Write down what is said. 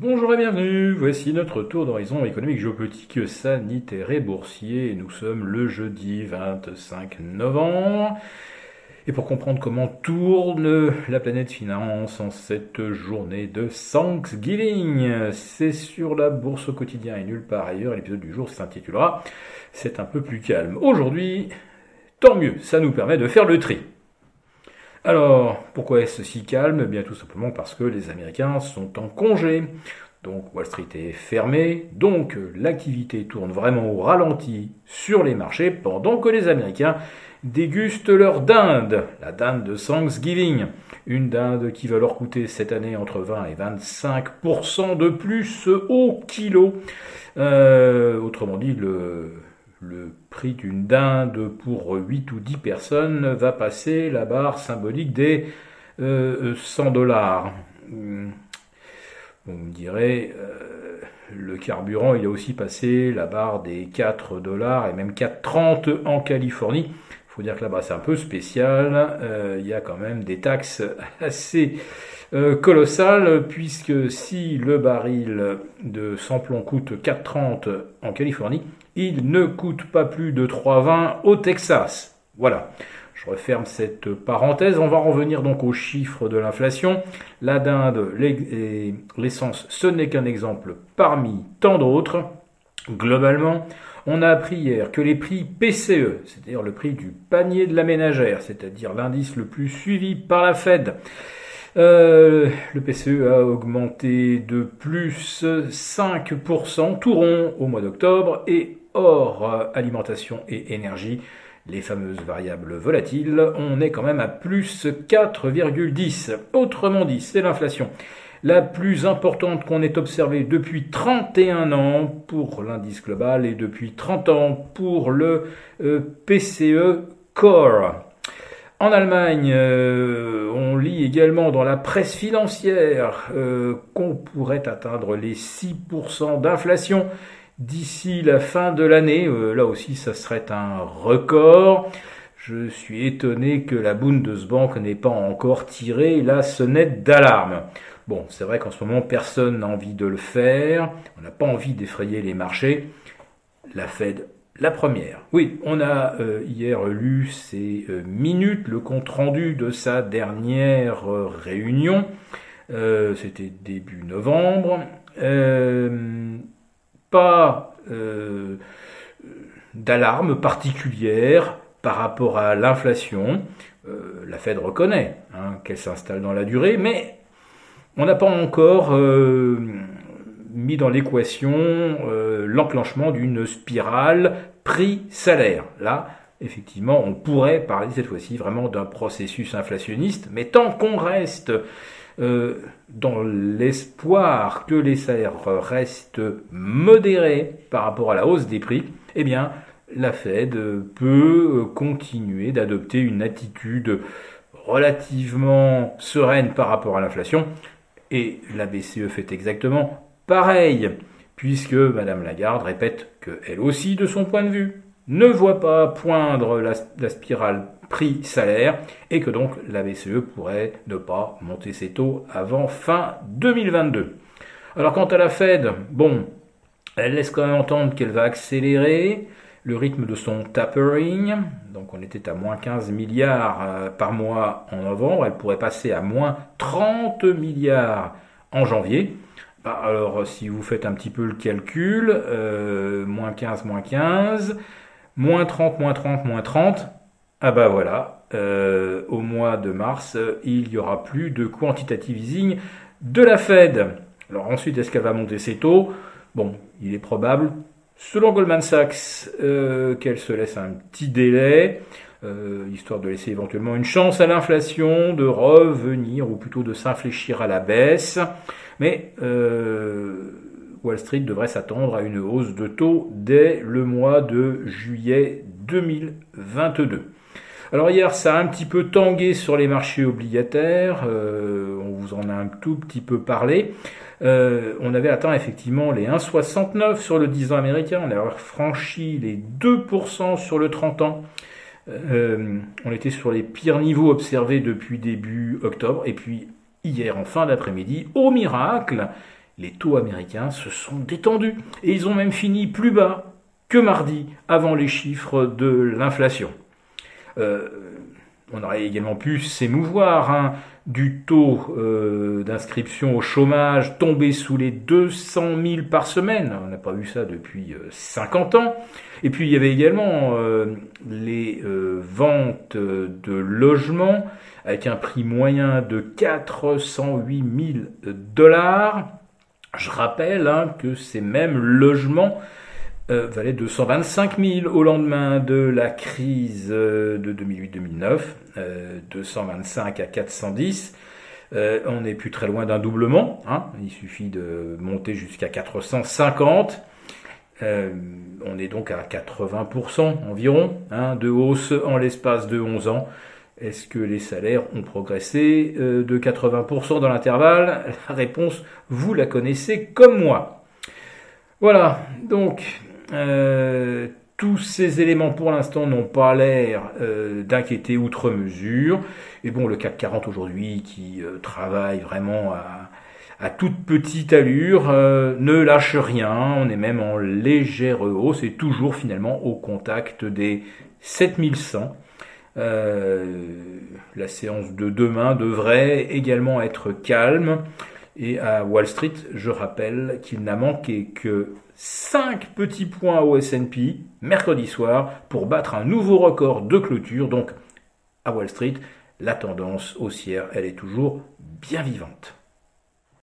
Bonjour et bienvenue, voici notre tour d'horizon économique, géopolitique, sanitaire et boursier. Nous sommes le jeudi 25 novembre. Et pour comprendre comment tourne la planète finance en cette journée de Thanksgiving, c'est sur la bourse au quotidien et nulle part ailleurs. L'épisode du jour s'intitulera C'est un peu plus calme. Aujourd'hui, tant mieux, ça nous permet de faire le tri. Alors, pourquoi est-ce si calme? Eh Bien tout simplement parce que les Américains sont en congé. Donc Wall Street est fermé, donc l'activité tourne vraiment au ralenti sur les marchés pendant que les Américains dégustent leur dinde, la dinde de Thanksgiving. Une dinde qui va leur coûter cette année entre 20 et 25% de plus au kilo. Euh, autrement dit, le, le prix d'une dinde pour 8 ou 10 personnes va passer la barre symbolique des 100 euh, dollars. On me dirait, euh, le carburant, il a aussi passé la barre des 4 dollars et même 4,30 en Californie. Il faut dire que là-bas, c'est un peu spécial. Euh, il y a quand même des taxes assez euh, colossales, puisque si le baril de samplon coûte 4,30 en Californie, il ne coûte pas plus de 3,20 au Texas. Voilà. Je referme cette parenthèse. On va revenir donc aux chiffres de l'inflation. La dinde l'essence, ce n'est qu'un exemple parmi tant d'autres. Globalement, on a appris hier que les prix PCE, c'est-à-dire le prix du panier de la ménagère, c'est-à-dire l'indice le plus suivi par la Fed, euh, le PCE a augmenté de plus 5% tout rond au mois d'octobre et hors alimentation et énergie, les fameuses variables volatiles, on est quand même à plus 4,10. Autrement dit, c'est l'inflation la plus importante qu'on ait observée depuis 31 ans pour l'indice global et depuis 30 ans pour le euh, PCE Core. En Allemagne, euh, on lit également dans la presse financière euh, qu'on pourrait atteindre les 6% d'inflation d'ici la fin de l'année. Euh, là aussi, ça serait un record. Je suis étonné que la Bundesbank n'ait pas encore tiré la sonnette d'alarme. Bon, c'est vrai qu'en ce moment, personne n'a envie de le faire. On n'a pas envie d'effrayer les marchés. La Fed, la première. Oui, on a euh, hier lu ces euh, minutes, le compte-rendu de sa dernière réunion. C'était début novembre pas euh, d'alarme particulière par rapport à l'inflation. Euh, la Fed reconnaît hein, qu'elle s'installe dans la durée, mais on n'a pas encore euh, mis dans l'équation l'enclenchement d'une spirale prix-salaire. Là, effectivement, on pourrait parler cette fois-ci vraiment d'un processus inflationniste, mais tant qu'on reste euh, dans l'espoir que les salaires restent modérés par rapport à la hausse des prix, eh bien, la Fed peut continuer d'adopter une attitude relativement sereine par rapport à l'inflation. Et la BCE fait exactement pareil, puisque Madame Lagarde répète qu'elle aussi, de son point de vue, ne voit pas poindre la, la spirale prix-salaire et que donc la BCE pourrait ne pas monter ses taux avant fin 2022. Alors quant à la Fed, bon, elle laisse quand même entendre qu'elle va accélérer le rythme de son tapering. Donc on était à moins 15 milliards euh, par mois en novembre, elle pourrait passer à moins 30 milliards en janvier. Bah, alors si vous faites un petit peu le calcul, euh, moins 15, moins 15, moins 30, moins 30, moins 30, ah bah voilà, euh, au mois de mars, il n'y aura plus de quantitative easing de la Fed. Alors ensuite, est-ce qu'elle va monter ses taux? Bon, il est probable, selon Goldman Sachs, euh, qu'elle se laisse un petit délai, euh, histoire de laisser éventuellement une chance à l'inflation de revenir, ou plutôt de s'infléchir à la baisse. Mais Wall Street devrait s'attendre à une hausse de taux dès le mois de juillet 2022. Alors hier, ça a un petit peu tangué sur les marchés obligataires. Euh, on vous en a un tout petit peu parlé. Euh, on avait atteint effectivement les 1,69 sur le 10 ans américain. On avait franchi les 2% sur le 30 ans. Euh, on était sur les pires niveaux observés depuis début octobre. Et puis hier, en fin d'après-midi, au miracle, les taux américains se sont détendus et ils ont même fini plus bas que mardi avant les chiffres de l'inflation. Euh, on aurait également pu s'émouvoir hein, du taux euh, d'inscription au chômage tombé sous les 200 000 par semaine. On n'a pas vu ça depuis 50 euh, ans. Et puis il y avait également les ventes de logements avec un prix moyen de 408 000 dollars. Je rappelle hein, que ces mêmes logements euh, valait 225 000 au lendemain de la crise euh, de 2008-2009, 225 euh, à 410. on n'est plus très loin d'un doublement. Hein. Il suffit de monter jusqu'à 450. on est donc à 80% environ hein, de hausse en l'espace de 11 ans. Est-ce que les salaires ont progressé de 80% dans l'intervalle? La réponse, vous la connaissez comme moi. Voilà, donc euh, tous ces éléments pour l'instant n'ont pas l'air euh, d'inquiéter outre mesure. Et bon, le CAC 40 aujourd'hui qui euh, travaille vraiment à, toute petite allure ne lâche rien. On est même en légère hausse et toujours finalement au contact des 7100. la séance de demain devrait également être calme. Et à Wall Street, je rappelle qu'il n'a manqué que 5 petits points au S&P mercredi soir pour battre un nouveau record de clôture. Donc à Wall Street, la tendance haussière, elle est toujours bien vivante.